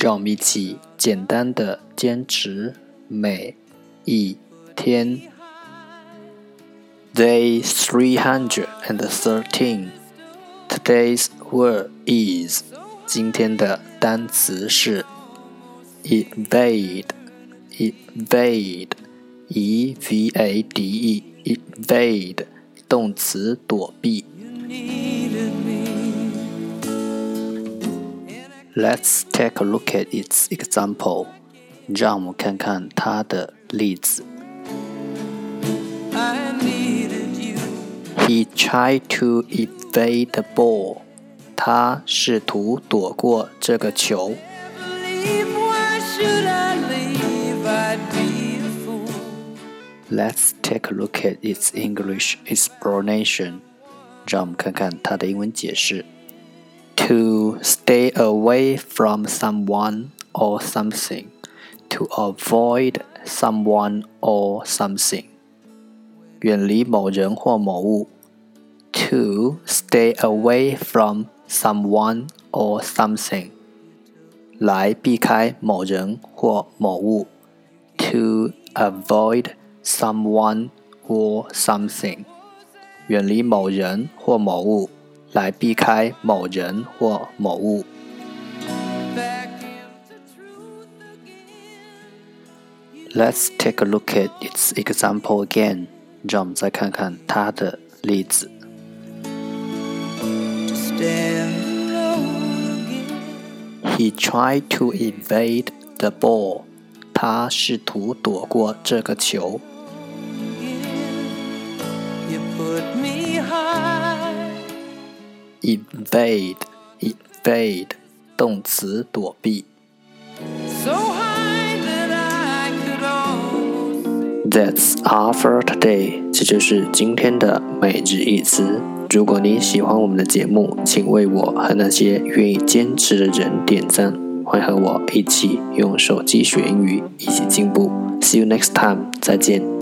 让我们一起简单的坚持每一天。Day three hundred and thirteen. Today's word is. 今天的单词是 evade. Evade. E V A D E. Evade. 动词躲避。 Let's take a look at its example. 让我们看看它的例子。 I needed you. He tried to evade the ball. 他试图躲过这个球。 Leave, why should I leave? I'd be a fool. Let's take a look at its English explanation. 让我们看看它的英文解释。 To stay away from someone or something. To avoid someone or something. 远离某人或某物。To stay away from someone or something. 来避开某人或某物。To avoid someone or something. 远离某人或某物， 来避开某人或某物。 Back into truth again. Let's take a look at its example again. 让我们再看看它的例子。 To stand alone again. He tried to evade the ball. 他试图躲过这个球。 You put me high. Evade, evade，动词躲避。So high that I could That's all for today。这就是今天的每日一词。如果你喜欢我们的节目，请为我和那些愿意坚持的人点赞。欢迎和我一起用手机学英语，一起进步。See you next time，再见。